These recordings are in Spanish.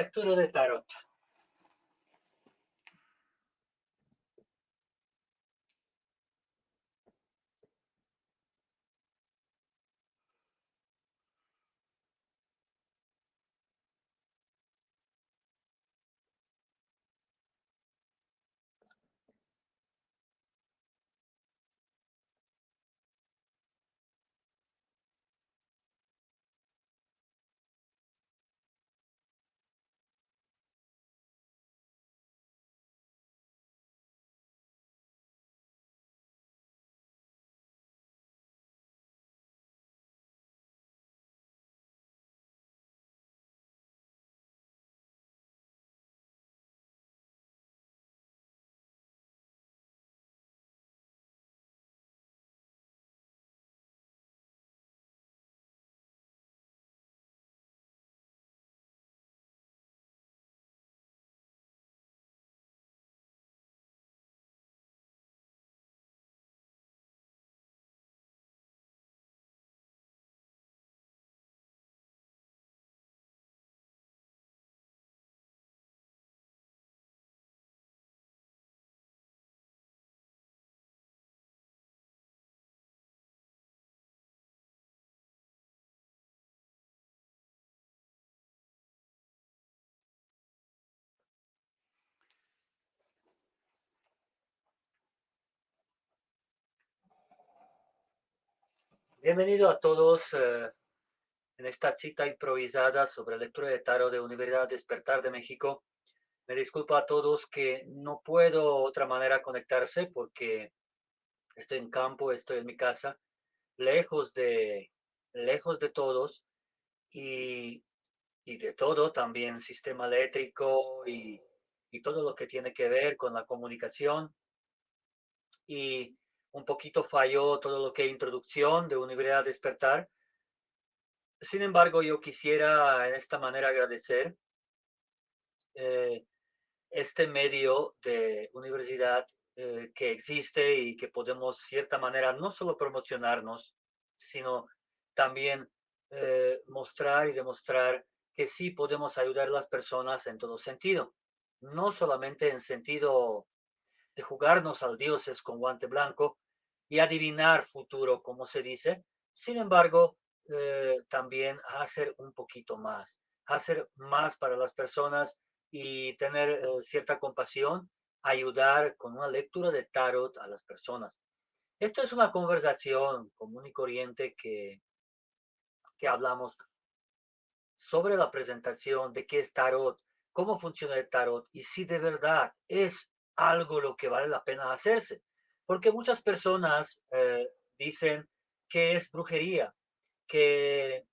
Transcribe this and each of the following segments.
Lectura de tarot. Bienvenido a todos eh, en esta cita improvisada sobre lectura de tarot de Universidad Despertar de México. Me disculpo a todos que no puedo otra manera conectarse porque estoy en campo, estoy en mi casa, lejos de, lejos de todos y, y de todo, también sistema eléctrico y, y todo lo que tiene que ver con la comunicación. Y un poquito falló todo lo que introducción de Universidad Despertar. Sin embargo, yo quisiera en esta manera agradecer eh, este medio de universidad eh, que existe y que podemos, cierta manera, no solo promocionarnos, sino también eh, mostrar y demostrar que sí podemos ayudar a las personas en todo sentido, no solamente en sentido de jugarnos al dioses con guante blanco y adivinar futuro, como se dice. Sin embargo, eh, también hacer un poquito más, hacer más para las personas y tener eh, cierta compasión, ayudar con una lectura de tarot a las personas. Esto es una conversación común y corriente que, que hablamos sobre la presentación de qué es tarot, cómo funciona el tarot y si de verdad es algo lo que vale la pena hacerse. Porque muchas personas eh, dicen que es brujería, que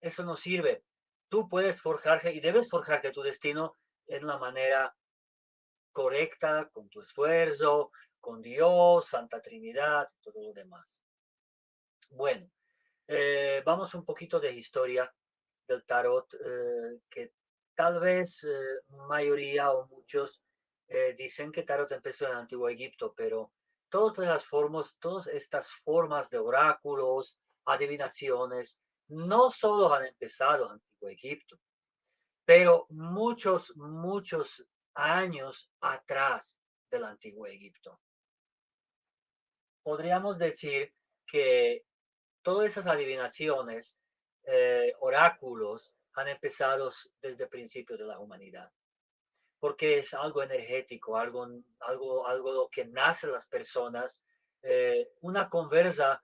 eso no sirve. Tú puedes forjar y debes forjar tu destino en la manera correcta, con tu esfuerzo, con Dios, Santa Trinidad, todo lo demás. Bueno, eh, vamos un poquito de historia del tarot, eh, que tal vez mayoría o muchos dicen que tarot empezó en el Antiguo Egipto, pero todas las formas, todas estas formas de oráculos, adivinaciones, no solo han empezado en Antiguo Egipto, pero muchos, muchos años atrás del Antiguo Egipto. Podríamos decir que todas esas adivinaciones, eh, oráculos, han empezado desde el principio de la humanidad porque es algo energético, algo, algo, algo que nace en las personas. Eh, una conversa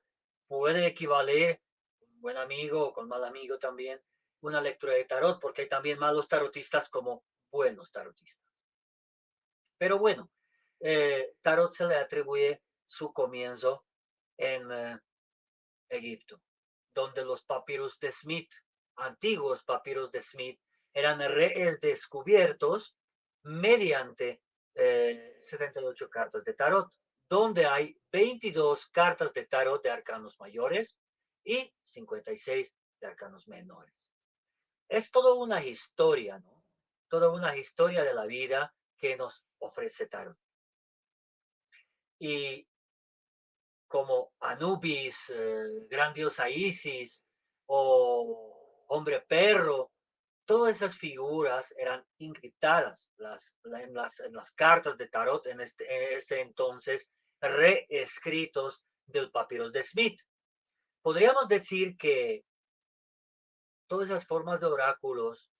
puede equivaler, un buen amigo o con mal amigo también, una lectura de tarot, porque hay también malos tarotistas como buenos tarotistas. Pero bueno, eh, tarot se le atribuye su comienzo en eh, Egipto, donde los papiros de Smith, antiguos papiros de Smith, eran rees descubiertos mediante 78 eh, cartas de tarot, donde hay 22 cartas de tarot de arcanos mayores y 56 de arcanos menores. Es toda una historia, ¿no? Toda una historia de la vida que nos ofrece tarot. Y como Anubis, eh, gran diosa Isis o hombre perro, todas esas figuras eran encriptadas las, en, las, en las cartas de tarot en este, en este entonces, reescritos del papiros de Smith. Podríamos decir que todas esas formas de oráculos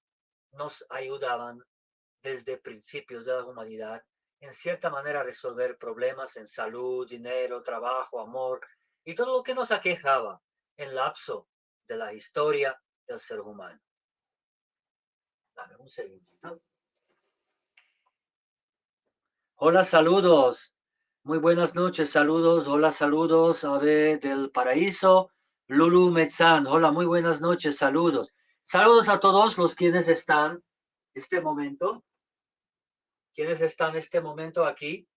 nos ayudaban desde principios de la humanidad en cierta manera a resolver problemas en salud, dinero, trabajo, amor y todo lo que nos aquejaba en lapso de la historia del ser humano. Dame un segundito. Hola, saludos. Muy buenas noches, saludos. Hola, saludos. Ave del Paraíso. Lulu Metzán. Hola, muy buenas noches, saludos. Saludos a todos los quienes están este momento, quienes están este momento aquí.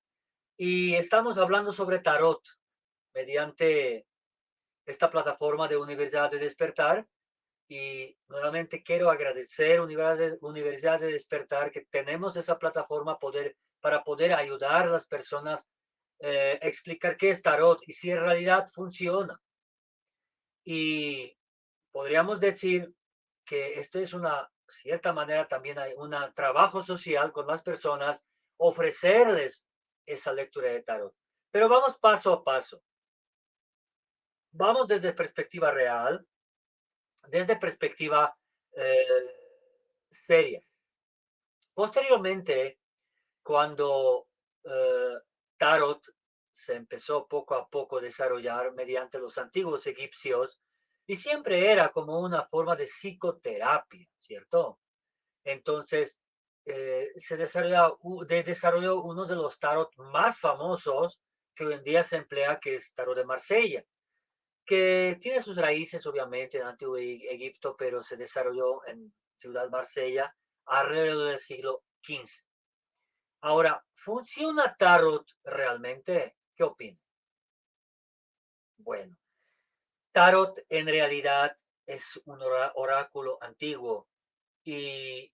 Y estamos hablando sobre tarot mediante esta plataforma de Universidad de Despertar y nuevamente quiero agradecer Universidad de, Despertar que tenemos esa plataforma poder, para poder ayudar a las personas eh, explicar qué es tarot y si en realidad funciona. Y podríamos decir que esto es una cierta manera también hay un trabajo social con las personas, ofrecerles esa lectura de tarot. Pero vamos paso a paso. Vamos desde perspectiva real, desde perspectiva eh, seria. Posteriormente, cuando eh, Tarot se empezó poco a poco a desarrollar mediante los antiguos egipcios, y siempre era como una forma de psicoterapia, ¿cierto? Entonces, eh, se desarrolló, desarrolló uno de los tarot más famosos que hoy en día se emplea, que es Tarot de Marsella que tiene sus raíces obviamente en Antiguo e-, Egipto, pero se desarrolló en Ciudad Marsella alrededor del siglo XV. Ahora, ¿funciona Tarot realmente? ¿Qué opina? Bueno, Tarot en realidad es un oráculo antiguo y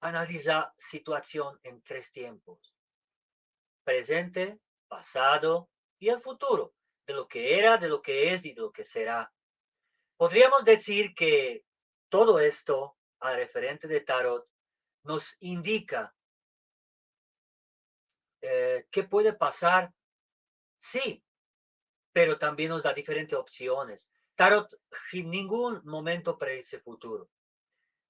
analiza situación en tres tiempos, presente, pasado y el futuro de lo que era, de lo que es y de lo que será. Podríamos decir que todo esto, al referente de Tarot, nos indica eh, qué puede pasar, sí, pero también nos da diferentes opciones. Tarot en ningún momento predice futuro.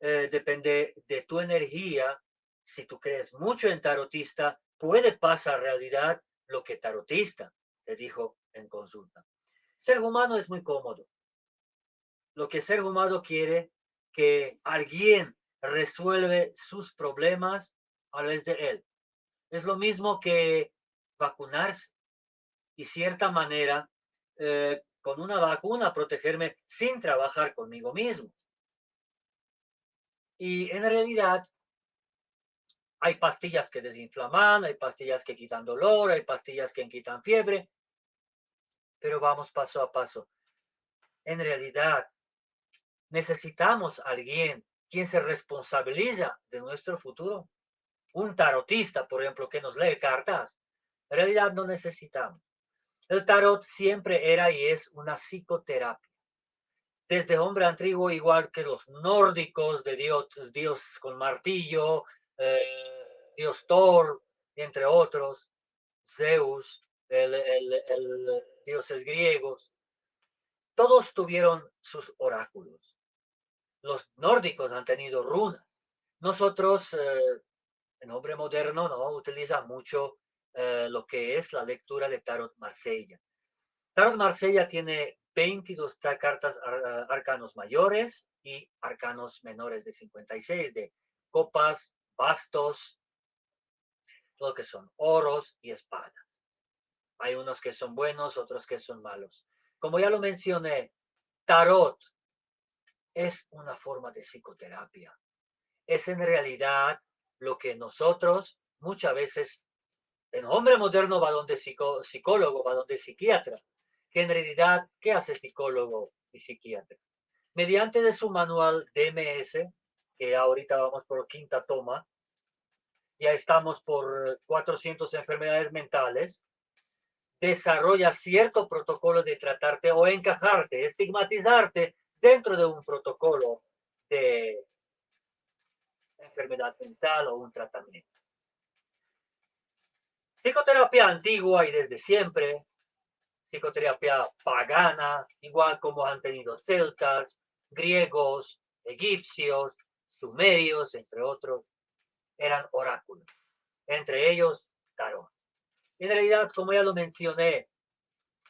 Eh, depende de tu energía. Si tú crees mucho en tarotista, puede pasar realidad lo que tarotista te dijo en consulta. Ser humano es muy cómodo. Lo que ser humano quiere que alguien resuelve sus problemas a través de él. Es lo mismo que vacunarse y cierta manera eh, con una vacuna protegerme sin trabajar conmigo mismo. Y en realidad hay pastillas que desinflaman, hay pastillas que quitan dolor, hay pastillas que quitan fiebre, pero vamos paso a paso. En realidad, necesitamos a alguien quien se responsabiliza de nuestro futuro. Un tarotista, por ejemplo, que nos lee cartas. En realidad no necesitamos. El tarot siempre era y es una psicoterapia. Desde hombre antiguo, igual que los nórdicos de Dios, Dios con martillo, eh, Dios Thor, entre otros, Zeus, el, el, dioses griegos, todos tuvieron sus oráculos. Los nórdicos han tenido runas. Nosotros, eh, en hombre moderno, no utiliza mucho eh, lo que es la lectura de Tarot Marsella. Tarot Marsella tiene 22 cartas arcanos mayores y arcanos menores de 56, de copas, bastos, lo que son oros y espadas. Hay unos que son buenos, otros que son malos. Como ya lo mencioné, tarot es una forma de psicoterapia. Es en realidad lo que nosotros muchas veces, en hombre moderno va donde psicólogo, va donde psiquiatra, que en realidad, ¿qué hace psicólogo y psiquiatra? Mediante de su manual DMS, que ahorita vamos por quinta toma, ya estamos por 400 enfermedades mentales, desarrolla cierto protocolo de tratarte o encajarte, estigmatizarte dentro de un protocolo de, enfermedad mental o un tratamiento. Psicoterapia antigua y desde siempre, psicoterapia pagana, igual como han tenido celtas, griegos, egipcios, sumerios, entre otros, eran oráculos. Entre ellos, tarot. En realidad, como ya lo mencioné,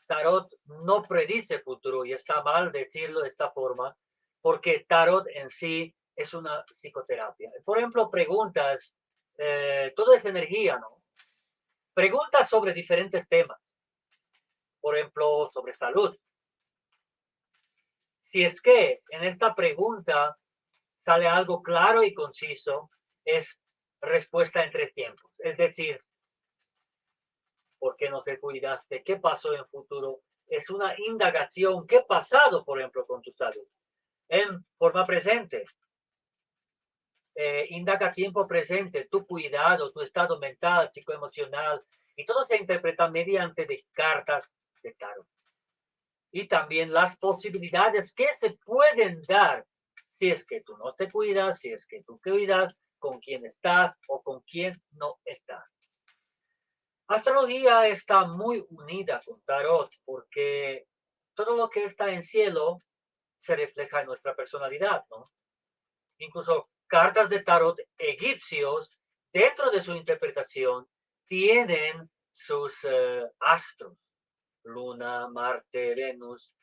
tarot no predice futuro y está mal decirlo de esta forma, porque tarot en sí es una psicoterapia. Por ejemplo, preguntas, eh, todo es energía, ¿no? Preguntas sobre diferentes temas. Por ejemplo, sobre salud. Si es que en esta pregunta sale algo claro y conciso, es respuesta en tres tiempos. Es decir, ¿por qué no te cuidaste? ¿Qué pasó en futuro? Es una indagación. ¿Qué ha pasado, por ejemplo, con tu salud? En forma presente. Eh, indaga tiempo presente, tu cuidado, tu estado mental, psicoemocional, y todo se interpreta mediante de cartas de tarot. Y también las posibilidades que se pueden dar si es que tú no te cuidas, si es que tú cuidas, con quién estás o con quién no estás. Astrología está muy unida con tarot porque todo lo que está en cielo se refleja en nuestra personalidad, ¿no? Incluso cartas de tarot egipcios, dentro de su interpretación, tienen sus eh, astros, Luna, Marte, Venus.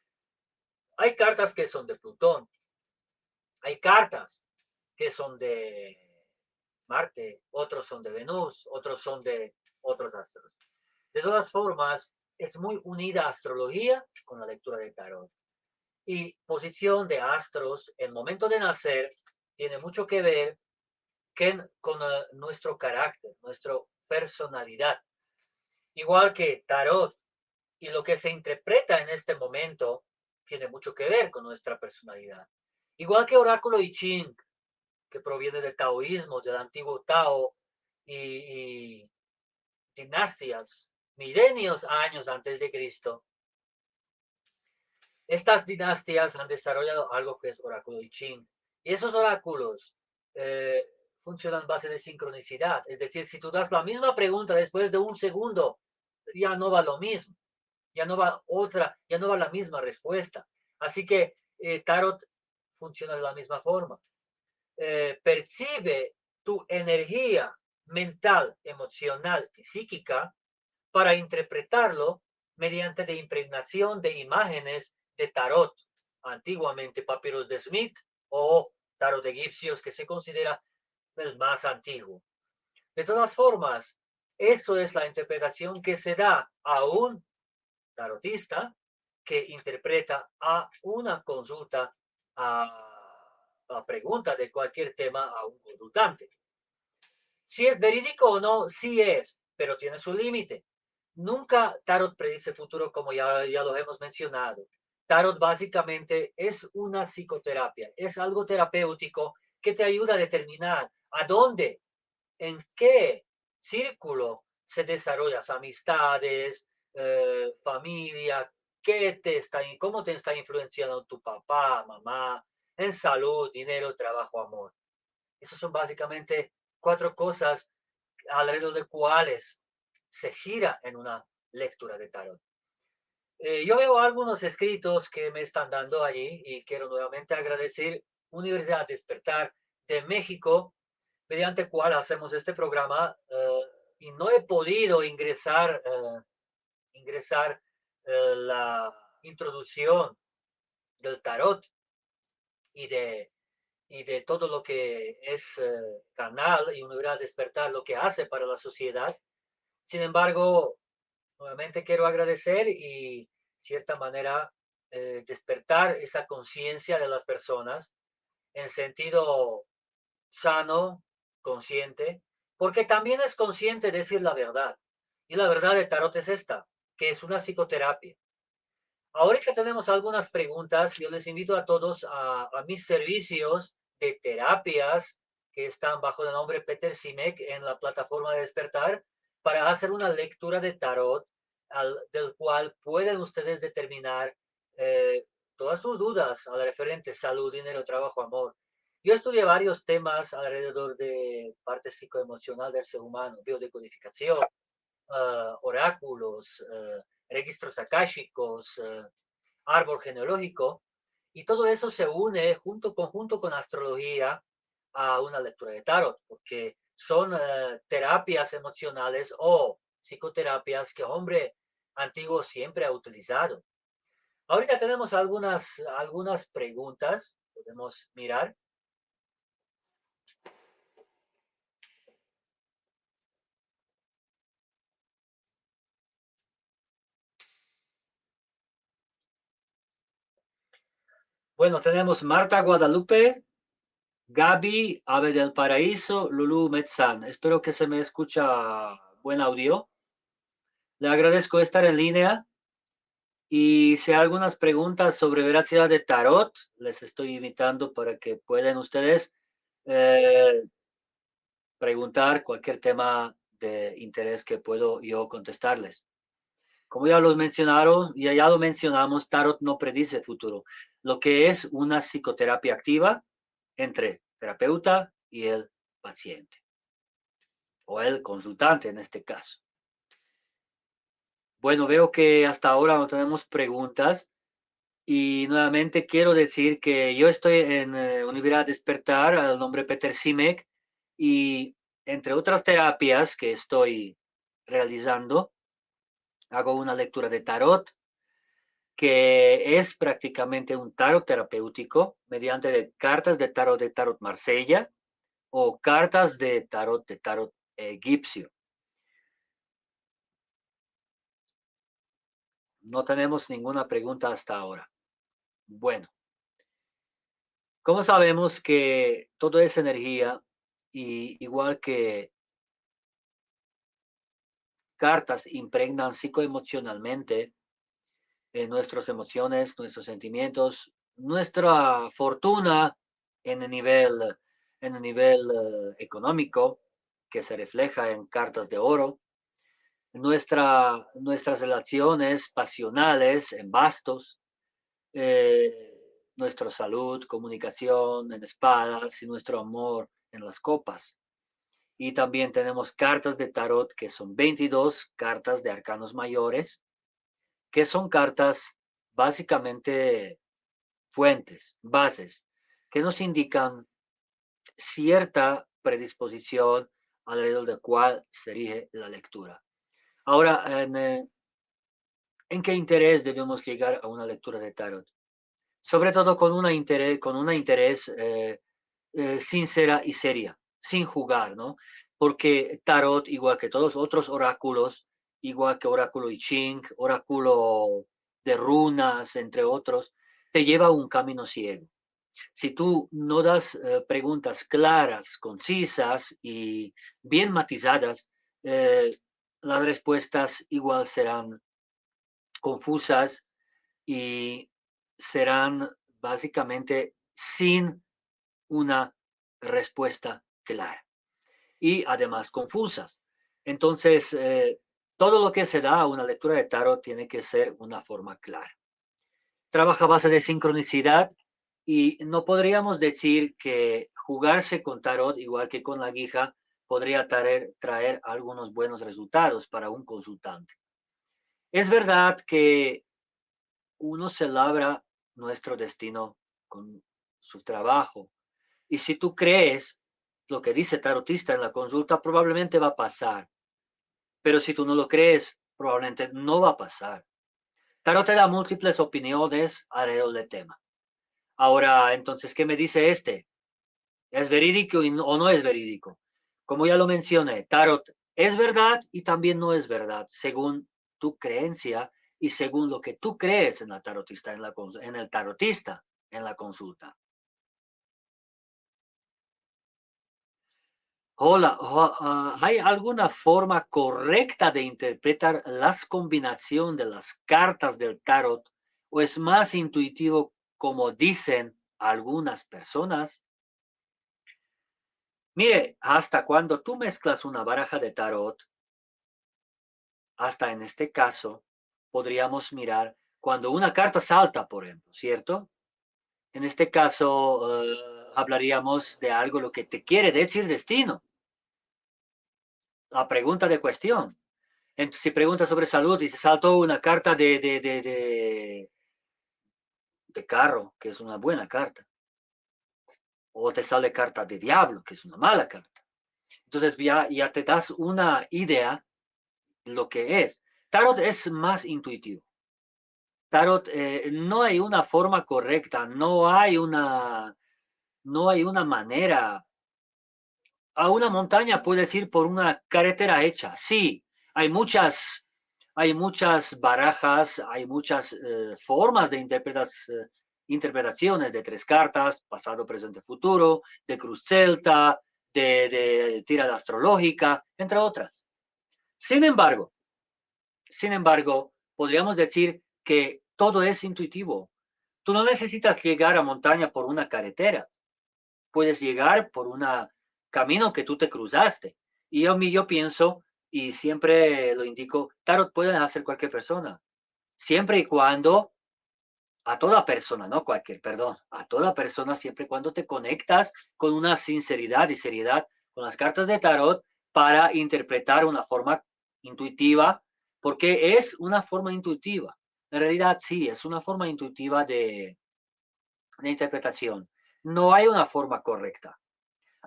Hay cartas que son de Plutón, hay cartas que son de Marte, otros son de Venus, otros son de otros astros. De todas formas, es muy unida astrología con la lectura de tarot. Y posición de astros, el momento de nacer, tiene mucho que ver con eh, nuestro carácter, nuestra personalidad. Igual que tarot y lo que se interpreta en este momento tiene mucho que ver con nuestra personalidad. Igual que oráculo y ching, que proviene del taoísmo, del antiguo Tao y dinastías, milenios años antes de Cristo. Estas dinastías han desarrollado algo que es oráculo y ching. Y esos oráculos eh, funcionan en base de sincronicidad. Es decir, si tú das la misma pregunta después de un segundo, ya no va lo mismo. Ya no va otra, ya no va la misma respuesta. Así que eh, Tarot funciona de la misma forma. Eh, percibe tu energía mental, emocional y psíquica para interpretarlo mediante de impregnación de imágenes de tarot, antiguamente papiros de Smith o tarot egipcios que se considera el más antiguo. De todas formas, eso es la interpretación que se da a un tarotista que interpreta a una consulta, a, a pregunta de cualquier tema a un consultante. Si es verídico o no, sí es, pero tiene su límite. Nunca Tarot predice futuro como ya, ya lo hemos mencionado. Tarot básicamente es una psicoterapia, es algo terapéutico que te ayuda a determinar a dónde, en qué círculo se desarrollan amistades, eh, familia, qué te está, cómo te está influenciando tu papá, mamá, en salud, dinero, trabajo, amor. Esos son básicamente cuatro cosas alrededor de cuales se gira en una lectura de tarot. Eh, yo veo algunos escritos que me están dando allí y quiero nuevamente agradecer Universidad Despertar de México, mediante cual hacemos este programa eh, y no he podido ingresar, eh, ingresar la introducción del tarot y de y de todo lo que es eh, canal y Universidad Despertar, lo que hace para la sociedad. Sin embargo, nuevamente quiero agradecer y, cierta manera, eh, despertar esa conciencia de las personas en sentido sano, consciente, porque también es consciente decir la verdad. Y la verdad de Tarot es esta, que es una psicoterapia. Ahorita tenemos algunas preguntas. Yo les invito a todos a, a mis servicios de terapias que están bajo el nombre Peter Simek en la plataforma de despertar para hacer una lectura de tarot al, del cual pueden ustedes determinar eh, todas sus dudas al referente salud, dinero, trabajo, amor. Yo estudié varios temas alrededor de parte psicoemocional del ser humano, biodecodificación, uh, oráculos, uh, registros akáshicos, uh, árbol genealógico, y todo eso se une junto, conjunto con astrología a una lectura de tarot, porque son terapias emocionales o psicoterapias que hombre antiguo siempre ha utilizado. Ahorita tenemos algunas, algunas preguntas, podemos mirar. Bueno, tenemos Marta Guadalupe, Gaby, Ave del Paraíso, Lulu Metzán. Espero que se me escucha buen audio. Le agradezco estar en línea. Y si hay algunas preguntas sobre veracidad de tarot, les estoy invitando para que puedan ustedes eh, preguntar cualquier tema de interés que puedo yo contestarles. Como ya los mencionaron, ya, ya lo mencionamos, tarot no predice futuro lo que es una psicoterapia activa entre terapeuta y el paciente o el consultante en este caso. Bueno, veo que hasta ahora no tenemos preguntas y nuevamente quiero decir que yo estoy en eh, Universidad Despertar, al nombre Peter Simek, y entre otras terapias que estoy realizando, hago una lectura de tarot, que es prácticamente un tarot terapéutico mediante cartas de tarot de tarot Marsella o cartas de tarot de tarot egipcio. No tenemos ninguna pregunta hasta ahora. Bueno, como sabemos que toda esa energía, y igual que cartas impregnan psicoemocionalmente, en nuestras emociones, nuestros sentimientos, nuestra fortuna en el nivel, en el nivel eh, económico, que se refleja en cartas de oro, nuestra, nuestras relaciones pasionales en bastos, eh, nuestra salud, comunicación en espadas y nuestro amor en las copas. Y también tenemos cartas de tarot que son 22 cartas de arcanos mayores que son cartas básicamente fuentes, bases, que nos indican cierta predisposición alrededor de cuál sería la lectura. Ahora, eh, en, qué interés debemos llegar a una lectura de tarot? Sobre todo con una interés, con una interés eh, sincera y seria, sin jugar, ¿no? Porque tarot, igual que todos otros oráculos, igual que oráculo I Ching, oráculo de runas, entre otros, te lleva a un camino ciego. Si tú no das eh, preguntas claras, concisas y bien matizadas, eh, las respuestas igual serán confusas y serán básicamente sin una respuesta clara y además confusas. Entonces, eh, todo lo que se da a una lectura de tarot tiene que ser una forma clara. Trabaja a base de sincronicidad y no podríamos decir que jugarse con tarot, igual que con la guija, podría traer, traer algunos buenos resultados para un consultante. Es verdad que uno se labra nuestro destino con su trabajo. Y si tú crees lo que dice tarotista en la consulta, probablemente va a pasar. Pero si tú no lo crees, probablemente no va a pasar. Tarot te da múltiples opiniones alrededor del tema. Ahora, entonces, ¿qué me dice este? ¿Es verídico o no es verídico? Como ya lo mencioné, Tarot es verdad y también no es verdad, según tu creencia y según lo que tú crees en, la tarotista, en, la, en el tarotista en la consulta. Hola, ah, ¿hay alguna forma correcta de interpretar las combinaciones de las cartas del tarot o es más intuitivo como dicen algunas personas? Mire, hasta cuando tú mezclas una baraja de tarot, hasta en este caso, podríamos mirar cuando una carta salta, por ejemplo, ¿cierto? En este caso, eh, hablaríamos de algo lo que te quiere decir destino. La pregunta de cuestión. Entonces, si preguntas sobre salud y se saltó una carta de, de, de, de, de carro, que es una buena carta. O te sale carta de diablo, que es una mala carta. Entonces ya, ya te das una idea lo que es. Tarot es más intuitivo. Tarot, eh, no hay una forma correcta, no hay una, no hay una manera. A una montaña puedes ir por una carretera hecha, sí. Hay muchas, hay muchas barajas, hay muchas eh, formas de eh, interpretaciones de tres cartas, pasado, presente, futuro, de cruz celta, de, de tirada astrológica, entre otras. Sin embargo, sin embargo, podríamos decir que todo es intuitivo. Tú no necesitas llegar a montaña por una carretera. Puedes llegar por un camino que tú te cruzaste. Y yo, yo pienso, y siempre lo indico, tarot puede hacer cualquier persona. Siempre y cuando, a toda persona, no cualquier, perdón, a toda persona, siempre y cuando te conectas con una sinceridad y seriedad con las cartas de tarot para interpretar una forma intuitiva porque es una forma intuitiva. En realidad sí, es una forma intuitiva de, interpretación. No hay una forma correcta.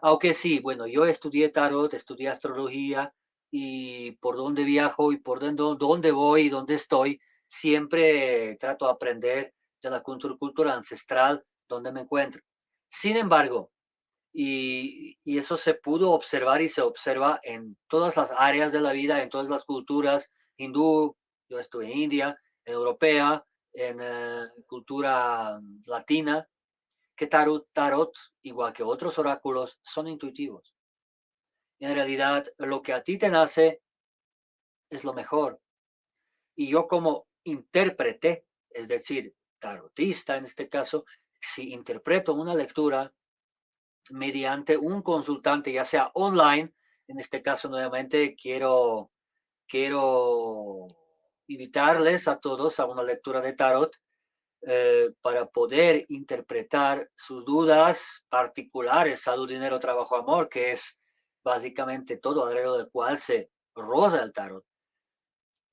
Aunque sí, bueno, yo estudié tarot, estudié astrología y por dónde viajo y por dónde, dónde voy y dónde estoy, siempre trato de aprender de la cultura, ancestral donde me encuentro. Sin embargo, y, eso se pudo observar y se observa en todas las áreas de la vida, en todas las culturas, hindú, yo estuve en India, europea, en eh, cultura latina, que tarot, tarot, igual que otros oráculos, son intuitivos. en realidad, lo que a ti te nace es lo mejor. Y yo como intérprete, es decir, tarotista en este caso, si interpreto una lectura mediante un consultante, ya sea online, en este caso nuevamente quiero quiero invitarles a todos a una lectura de tarot eh, para poder interpretar sus dudas particulares, salud, dinero, trabajo, amor, que es básicamente todo alrededor del cual se rosa el tarot.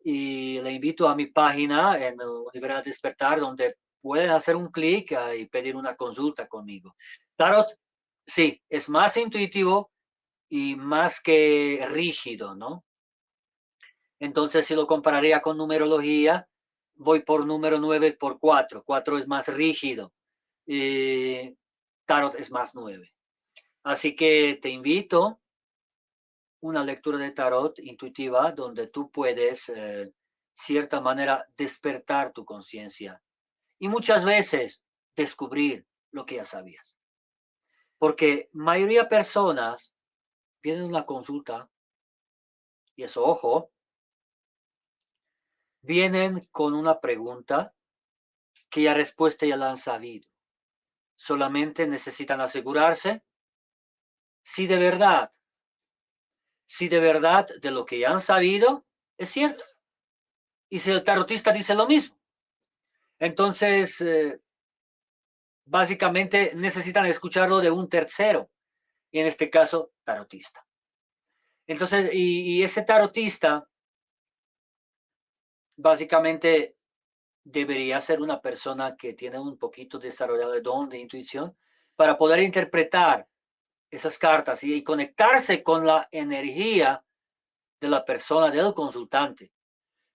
Y le invito a mi página en Universidad Despertar, donde pueden hacer un clic y pedir una consulta conmigo. Tarot, sí, es más intuitivo y más que rígido, ¿no? Entonces, si lo compararía con numerología, voy por número 9 por 4. 4 es más rígido. y tarot es más 9. Así que te invito una lectura de tarot intuitiva donde tú puedes, eh, cierta manera, despertar tu conciencia y muchas veces descubrir lo que ya sabías. Porque mayoría de personas vienen a una consulta y eso, ojo, vienen con una pregunta que ya respuesta ya la han sabido. Solamente necesitan asegurarse si de verdad, si de verdad de lo que ya han sabido es cierto. Y si el tarotista dice lo mismo. Entonces, eh, básicamente necesitan escucharlo de un tercero, y en este caso, tarotista. Entonces, y ese tarotista básicamente debería ser una persona que tiene un poquito desarrollado de don de intuición para poder interpretar esas cartas y, conectarse con la energía de la persona, del consultante,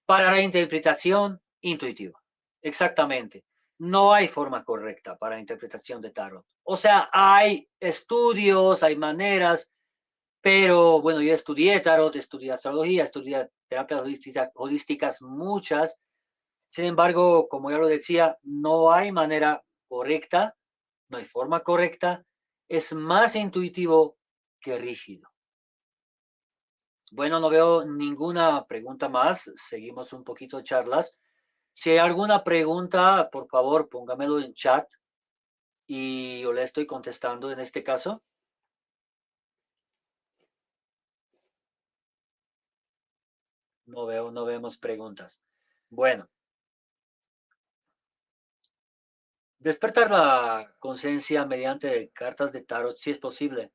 para la interpretación intuitiva. Exactamente. No hay forma correcta para interpretación de tarot. O sea, hay estudios, hay maneras, pero bueno, yo estudié tarot, estudié astrología, estudié terapias holísticas, muchas. Sin embargo, como ya lo decía, no hay manera correcta, no hay forma correcta. Es más intuitivo que rígido. Bueno, no veo ninguna pregunta más. Seguimos un poquito charlas. Si hay alguna pregunta, por favor, póngamelo en chat y yo le estoy contestando en este caso. No veo, no vemos preguntas. Bueno. Despertar la conciencia mediante cartas de tarot, si es posible.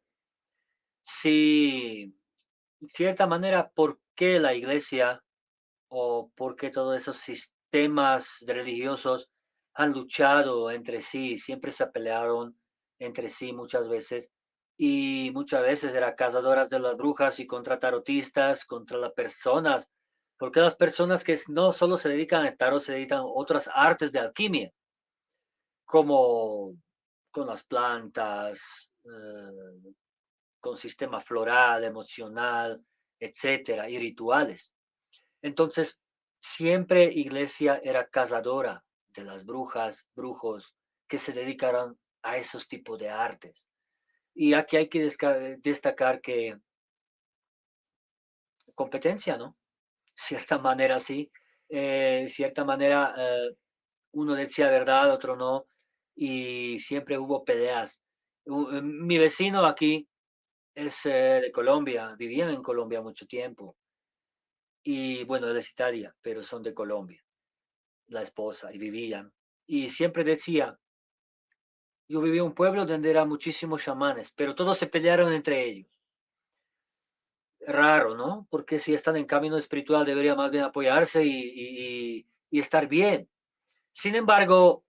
Si, de cierta manera, ¿por qué la iglesia o por qué todos esos sistemas religiosos han luchado entre sí, siempre se pelearon entre sí muchas veces y muchas veces eran cazadoras de las brujas y contra tarotistas, contra las personas, porque las personas que no solo se dedican al tarot, se dedican a otras artes de alquimia como con las plantas, eh, con sistema floral, emocional, etcétera, y rituales. Entonces, siempre iglesia era cazadora de las brujas, brujos que se dedicaron a esos tipos de artes. Y aquí hay que destacar que competencia, ¿no? Cierta manera sí, eh, cierta manera eh, uno decía verdad, otro no, y siempre hubo peleas. Eh, mi vecino aquí es eh, de Colombia, vivían en Colombia mucho tiempo. Y bueno, él es Italia, pero son de Colombia, la esposa, y vivían. Y siempre decía, yo vivía en un pueblo donde eran muchísimos chamanes, pero todos se pelearon entre ellos. Raro, ¿no? Porque si están en camino espiritual debería más bien apoyarse y, y estar bien. Sin embargo,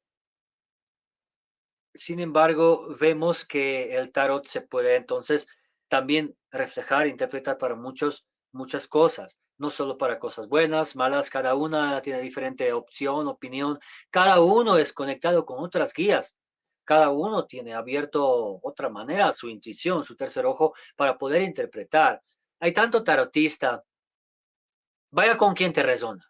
sin embargo, vemos que el tarot se puede entonces también reflejar, interpretar para muchos, muchas cosas, no solo para cosas buenas, malas, cada una tiene diferente opción, opinión, cada uno es conectado con otras guías, cada uno tiene abierto otra manera su intuición, su tercer ojo para poder interpretar. Hay tanto tarotista, vaya con quien te resona,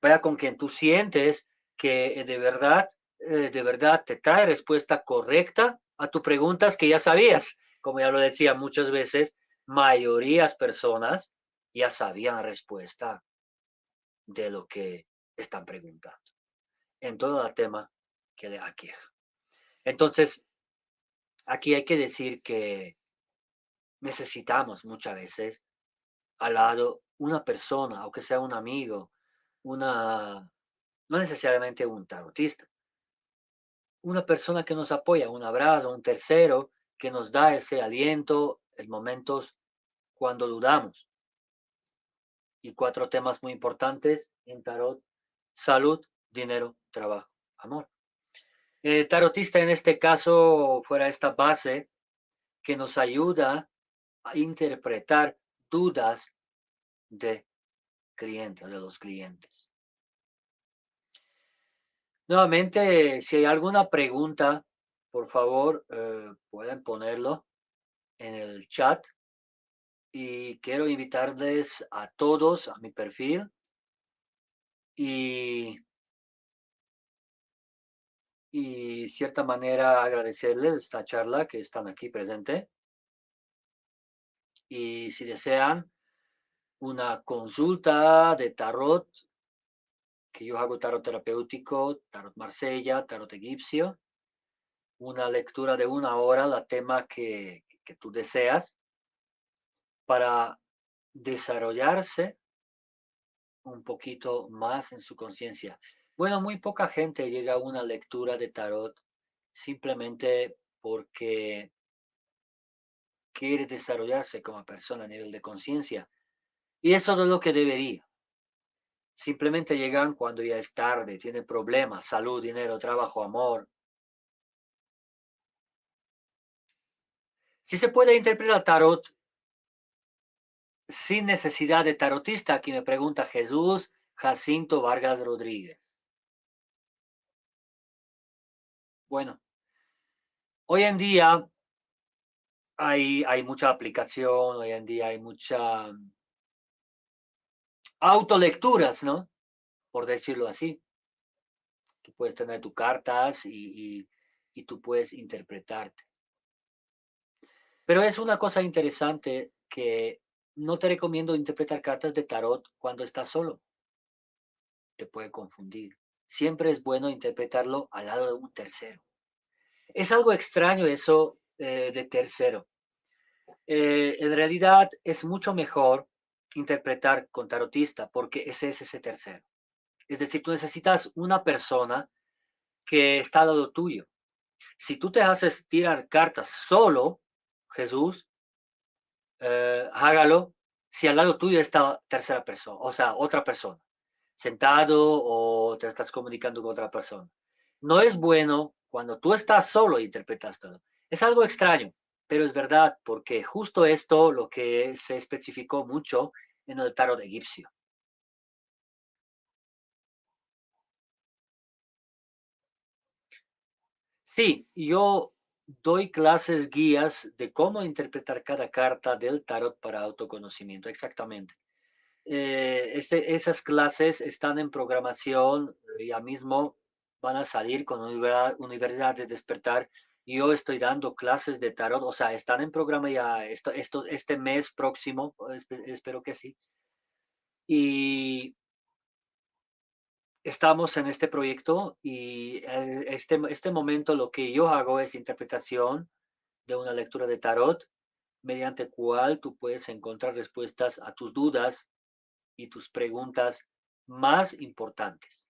vaya con quien tú sientes que de verdad eh, de verdad te trae respuesta correcta a tus preguntas que ya sabías. Como ya lo decía muchas veces, mayorías personas ya sabían respuesta de lo que están preguntando en todo el tema que le aqueja. Entonces, aquí hay que decir que necesitamos muchas veces al lado una persona, o que sea un amigo, una, no necesariamente un tarotista, una persona que nos apoya, un abrazo, un tercero que nos da ese aliento en momentos cuando dudamos. Y cuatro temas muy importantes en tarot, salud, dinero, trabajo, amor. El tarotista en este caso fuera esta base que nos ayuda interpretar dudas de clientes, de los clientes. Nuevamente, si hay alguna pregunta, por favor, eh, pueden ponerlo en el chat. Y quiero invitarles a todos a mi perfil y, y cierta manera agradecerles esta charla que están aquí presente. Y si desean una consulta de tarot, que yo hago tarot terapéutico, tarot Marsella, tarot egipcio, una lectura de una hora, la tema que, que tú deseas, para desarrollarse un poquito más en su conciencia. Bueno, muy poca gente llega a una lectura de tarot simplemente porque quiere desarrollarse como persona a nivel de conciencia. Y eso es lo que debería simplemente llegan cuando ya es tarde, tienen problemas, salud, dinero, trabajo, amor. Si se puede interpretar tarot sin necesidad de tarotista, aquí me pregunta Jesús Jacinto Vargas Rodríguez. Bueno, hoy en día hay, mucha aplicación, hoy en día hay mucha autolecturas, ¿no? Por decirlo así. Tú puedes tener tus cartas y, y, tú puedes interpretarte. Pero es una cosa interesante que no te recomiendo interpretar cartas de tarot cuando estás solo. Te puede confundir. Siempre es bueno interpretarlo al lado de un tercero. Es algo extraño eso eh, de tercero. Eh, en realidad es mucho mejor interpretar con tarotista, porque ese es ese tercero. Es decir, tú necesitas una persona que está al lado tuyo. Si tú te haces tirar cartas solo, Jesús, eh, hágalo si al lado tuyo está tercera persona, o sea, otra persona, sentado o te estás comunicando con otra persona. No es bueno cuando tú estás solo e interpretas todo. Es algo extraño, pero es verdad, porque justo esto lo que se especificó mucho en el tarot egipcio. Sí, yo doy clases guías de cómo interpretar cada carta del tarot para autoconocimiento, exactamente. Eh, este, esas clases están en programación, ya mismo van a salir con Universidad de Despertar. Yo estoy dando clases de tarot, o sea, están en programa ya esto, esto, este mes próximo, espero que sí. Y estamos en este proyecto y eh, este, este momento lo que yo hago es interpretación de una lectura de tarot mediante cual tú puedes encontrar respuestas a tus dudas y tus preguntas más importantes.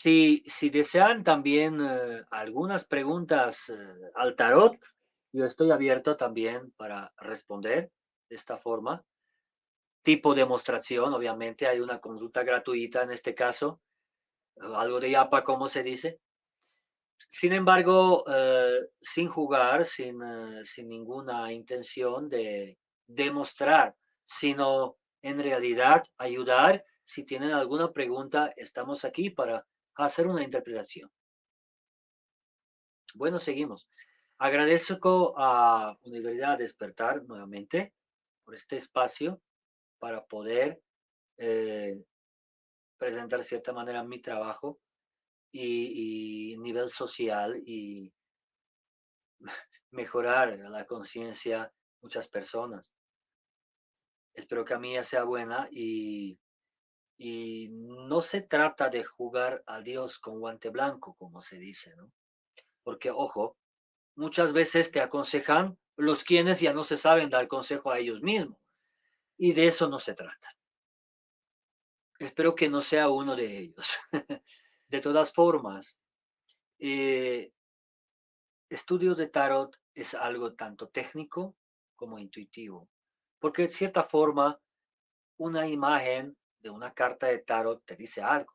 Si, si desean también eh, algunas preguntas eh, al tarot, yo estoy abierto también para responder de esta forma tipo demostración, obviamente hay una consulta gratuita en este caso, algo de yapa, como se dice. Sin embargo, eh, sin jugar, sin, eh, sin ninguna intención de demostrar, sino en realidad ayudar. Si tienen alguna pregunta, estamos aquí para hacer una interpretación. Bueno, seguimos. Agradezco a Universidad Despertar nuevamente por este espacio para poder eh, presentar de cierta manera mi trabajo y, nivel social y mejorar la conciencia muchas personas. Espero que a mí sea buena y, y no se trata de jugar a Dios con guante blanco, como se dice, ¿no? Porque, ojo, muchas veces te aconsejan los quienes ya no se saben dar consejo a ellos mismos. Y de eso no se trata. Espero que no sea uno de ellos. de todas formas, eh, estudio de tarot es algo tanto técnico como intuitivo, porque de cierta forma una imagen de una carta de tarot te dice algo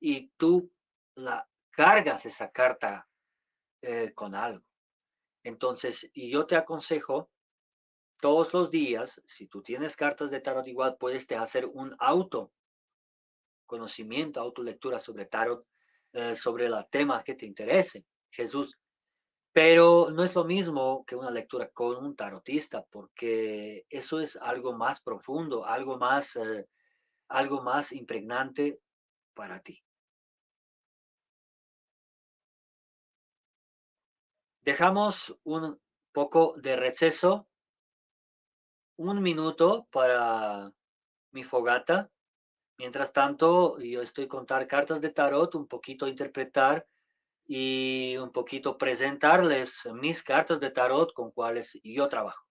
y tú la cargas esa carta eh, con algo. Entonces, y yo te aconsejo todos los días, si tú tienes cartas de tarot igual, puedes hacer un auto conocimiento, autolectura sobre tarot, eh, sobre el tema que te interese, Jesús. Pero no es lo mismo que una lectura con un tarotista, porque eso es algo más profundo, algo más, eh, algo más impregnante para ti. Dejamos un poco de receso un minuto para mi fogata. Mientras tanto, yo estoy contar cartas de tarot, un poquito interpretar y un poquito presentarles mis cartas de tarot con cuales yo trabajo.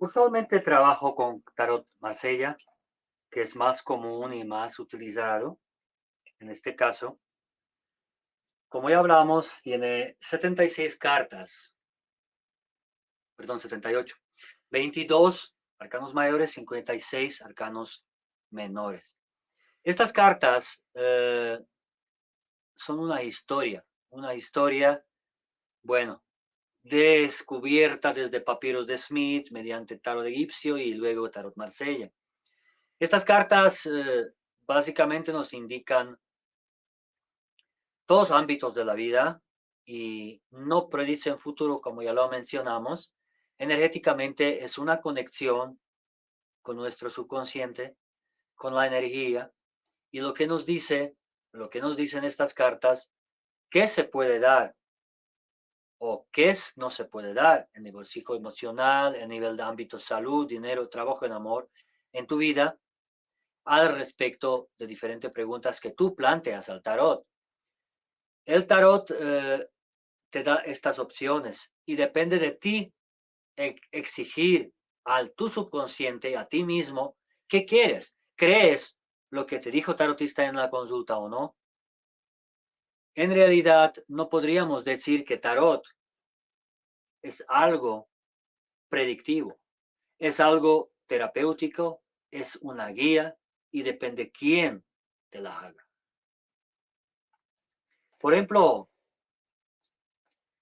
Usualmente trabajo con Tarot Marsella, que es más común y más utilizado. En este caso, como ya hablamos, tiene 76 cartas, perdón, 78, 22 arcanos mayores, 56 arcanos menores. Estas cartas eh, son una historia, una historia, bueno, descubierta desde papiros de Smith mediante tarot egipcio y luego tarot Marsella. Estas cartas eh, básicamente nos indican todos ámbitos de la vida y no predicen futuro, como ya lo mencionamos. Energéticamente es una conexión con nuestro subconsciente, con la energía, y lo que nos dice, lo que nos dicen estas cartas, qué se puede dar o qué no se puede dar en nivel psicoemocional, en nivel de ámbito salud, dinero, trabajo en amor, en tu vida, al respecto de diferentes preguntas que tú planteas al tarot. El tarot eh, te da estas opciones y depende de ti exigir al tu subconsciente, a ti mismo, qué quieres. ¿Crees lo que te dijo tarotista en la consulta o no? En realidad, no podríamos decir que tarot es algo predictivo, es algo terapéutico, es una guía y depende quién te la haga. Por ejemplo,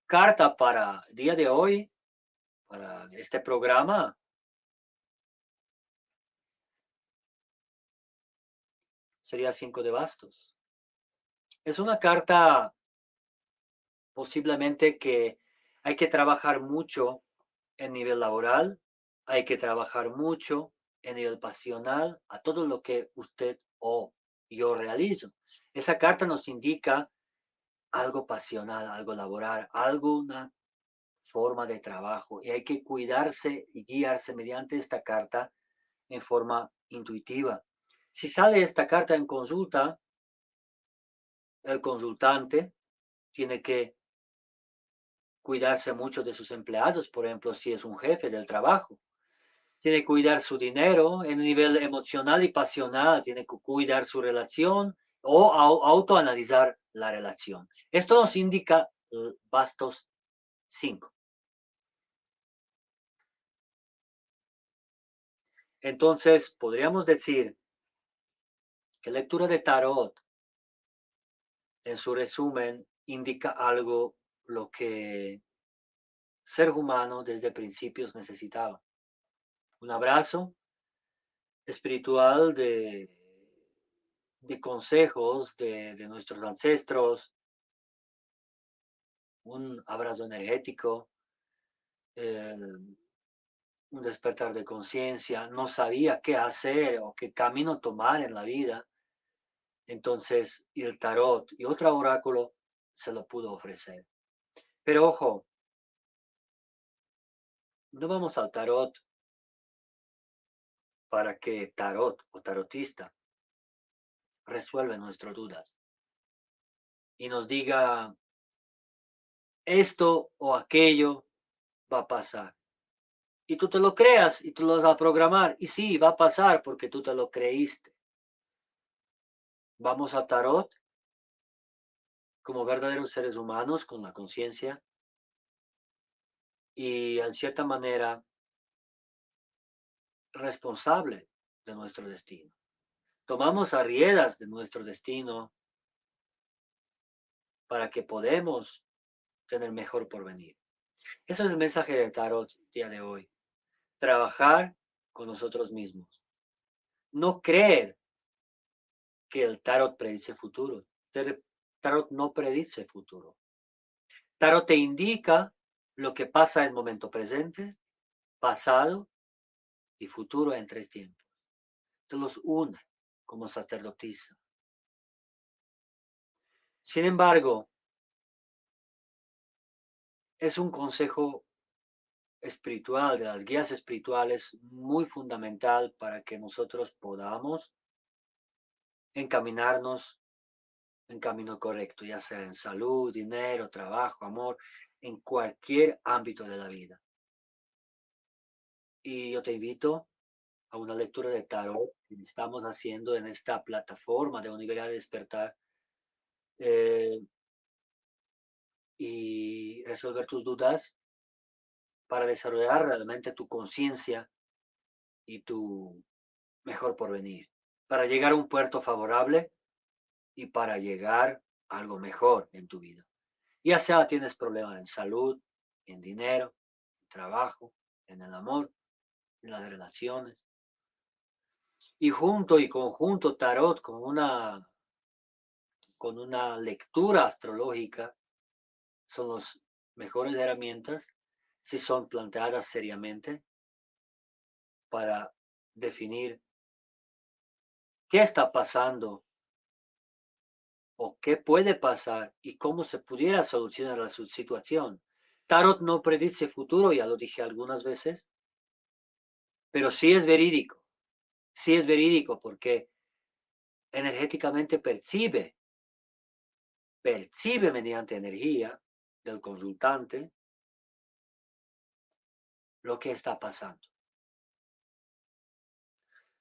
carta para día de hoy, para este programa. Sería cinco de bastos. Es una carta posiblemente que hay que trabajar mucho en nivel laboral, hay que trabajar mucho en nivel pasional a todo lo que usted o yo realizo. Esa carta nos indica algo pasional, algo laboral, alguna forma de trabajo y hay que cuidarse y guiarse mediante esta carta en forma intuitiva. Si sale esta carta en consulta, el consultante tiene que cuidarse mucho de sus empleados, por ejemplo, si es un jefe del trabajo. Tiene que cuidar su dinero en nivel emocional y pasional, tiene que cuidar su relación o autoanalizar la relación. Esto nos indica eh, bastos 5. Entonces, podríamos decir que lectura de tarot, en su resumen, indica algo lo que ser humano desde principios necesitaba. Un abrazo espiritual de de consejos de, nuestros ancestros, un abrazo energético, eh, un despertar de conciencia, no sabía qué hacer o qué camino tomar en la vida. Entonces, el tarot y otro oráculo se lo pudo ofrecer. Pero ojo, no vamos al tarot para que tarot o tarotista resuelve nuestras dudas y nos diga esto o aquello va a pasar. Y tú te lo creas y tú lo vas a programar. Y sí, va a pasar porque tú te lo creíste. Vamos a tarot como verdaderos seres humanos con la conciencia y en cierta manera responsable de nuestro destino tomamos arriedas de nuestro destino para que podamos tener mejor porvenir. Eso es el mensaje de Tarot día de hoy. Trabajar con nosotros mismos. No creer que el Tarot predice futuro. Tarot no predice futuro. Tarot te indica lo que pasa en el momento presente, pasado y futuro en tres tiempos. Te los une como sacerdotisa. Sin embargo, es un consejo espiritual, de las guías espirituales, muy fundamental para que nosotros podamos encaminarnos en camino correcto, ya sea en salud, dinero, trabajo, amor, en cualquier ámbito de la vida. Y yo te invito a una lectura de tarot que estamos haciendo en esta plataforma de Universidad de Despertar eh, y resolver tus dudas para desarrollar realmente tu conciencia y tu mejor porvenir, para llegar a un puerto favorable y para llegar a algo mejor en tu vida. Ya sea tienes problemas en salud, en dinero, en trabajo, en el amor, en las relaciones. Y junto y conjunto tarot con una con una lectura astrológica son las mejores herramientas si son planteadas seriamente para definir qué está pasando o qué puede pasar y cómo se pudiera solucionar la situación. Tarot no predice futuro, ya lo dije algunas veces, pero sí es verídico, sí es verídico porque energéticamente percibe, percibe mediante energía del consultante lo que está pasando.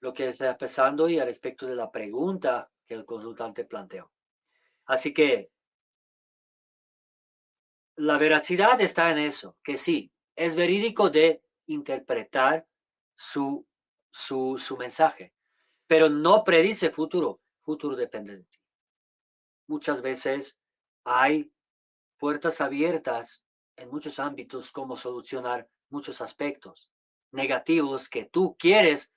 Lo que está pasando y al respecto de la pregunta que el consultante planteó. Así que la veracidad está en eso, que sí, es verídico de interpretar su, su, su mensaje, pero no predice futuro. Futuro depende de ti. Muchas veces hay puertas abiertas en muchos ámbitos como solucionar muchos aspectos negativos que tú quieres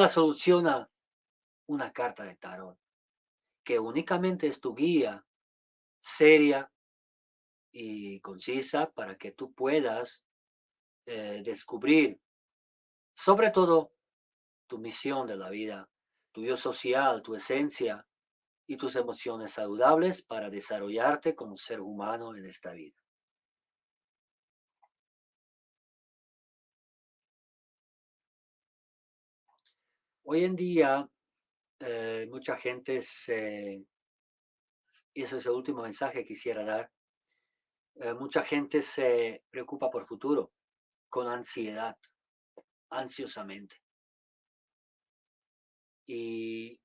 la soluciona una carta de tarot, que únicamente es tu guía seria y concisa para que tú puedas eh, descubrir sobre todo tu misión de la vida, tu yo social, tu esencia y tus emociones saludables para desarrollarte como ser humano en esta vida. Hoy en día, eh, mucha gente se, y eso es el último mensaje que quisiera dar, eh, mucha gente se preocupa por futuro con ansiedad, ansiosamente. Y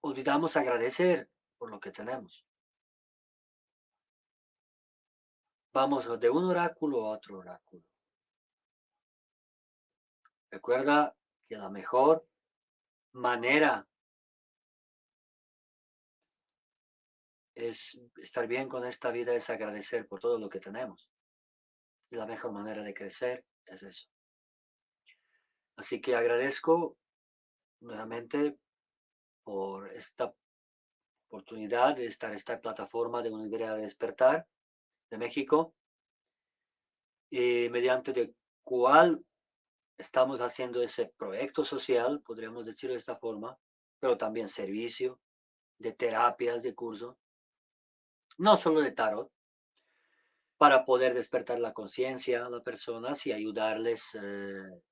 olvidamos agradecer por lo que tenemos. Vamos de un oráculo a otro oráculo. Recuerda la mejor manera es estar bien con esta vida es agradecer por todo lo que tenemos. Y la mejor manera de crecer es eso. Así que agradezco nuevamente por esta oportunidad de estar en esta plataforma de Universidad de Despertar de México, y mediante de cual estamos haciendo ese proyecto social, podríamos decirlo de esta forma, pero también servicio de terapias, de curso, no solo de tarot, para poder despertar la conciencia a las personas y ayudarles, eh,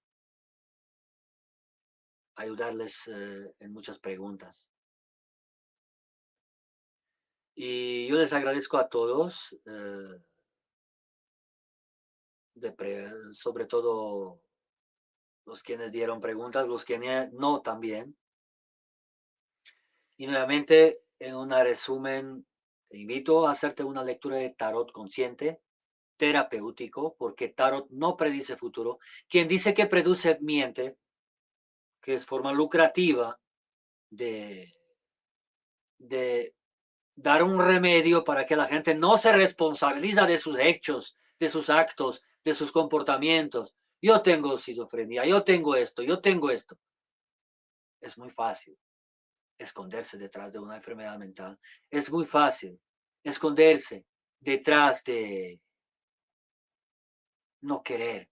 ayudarles eh, en muchas preguntas. Y yo les agradezco a todos, eh, sobre todo los quienes dieron preguntas, los que no también. Y nuevamente, en un resumen, te invito a hacerte una lectura de tarot consciente, terapéutico, porque tarot no predice futuro. Quien dice que produce miente, que es forma lucrativa de, de dar un remedio para que la gente no se responsabiliza de sus hechos, de sus actos, de sus comportamientos, yo tengo esquizofrenia, yo tengo esto, yo tengo esto. Es muy fácil esconderse detrás de una enfermedad mental. Es muy fácil esconderse detrás de no querer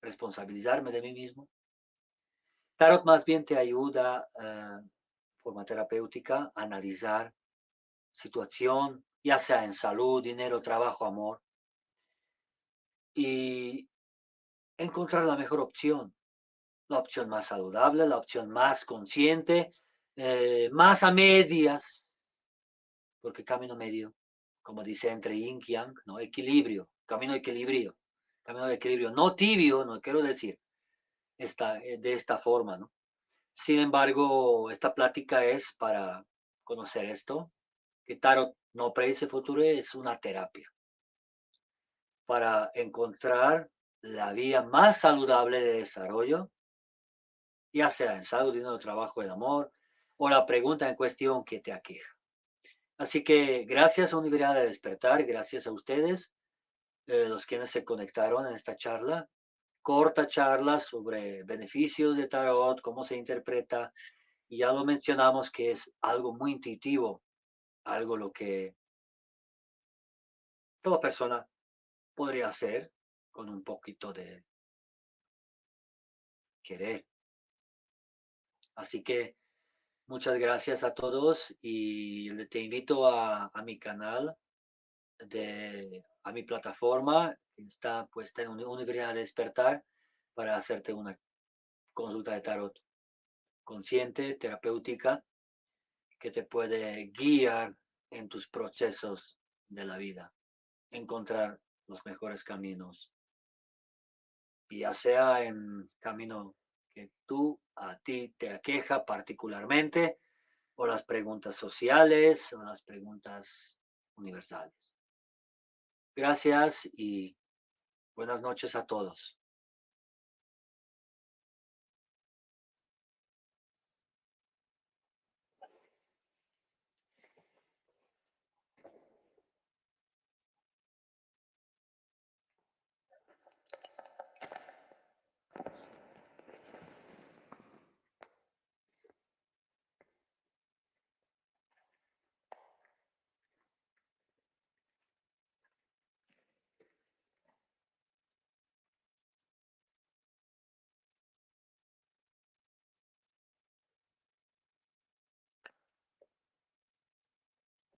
responsabilizarme de mí mismo. Tarot más bien te ayuda, uh, forma terapéutica, a analizar situación, ya sea en salud, dinero, trabajo, amor, y encontrar la mejor opción, la opción más saludable, la opción más consciente, eh, más a medias, porque camino medio, como dice entre yin y yang, ¿no? equilibrio, camino equilibrio, camino de equilibrio, no tibio, no quiero decir esta, eh, de esta forma, ¿no? Sin embargo, esta plática es para conocer esto, que Tarot no predice futuro, es una terapia para encontrar la vía más saludable de desarrollo, ya sea en salud, dinero, trabajo, el amor, o la pregunta en cuestión que te aqueja. Así que gracias a Universidad de Despertar, gracias a ustedes, eh, los quienes se conectaron en esta charla, corta charla sobre beneficios de tarot, cómo se interpreta, y ya lo mencionamos que es algo muy intuitivo, algo lo que toda persona podría hacer con un poquito de querer. Así que muchas gracias a todos y te invito a, a mi canal, de, a mi plataforma que está puesta en Universidad de Despertar para hacerte una consulta de tarot consciente, terapéutica, que te puede guiar en tus procesos de la vida, encontrar los mejores caminos. Y ya sea en camino que tú, a ti te aqueja particularmente, o las preguntas sociales, o las preguntas universales. Gracias y buenas noches a todos.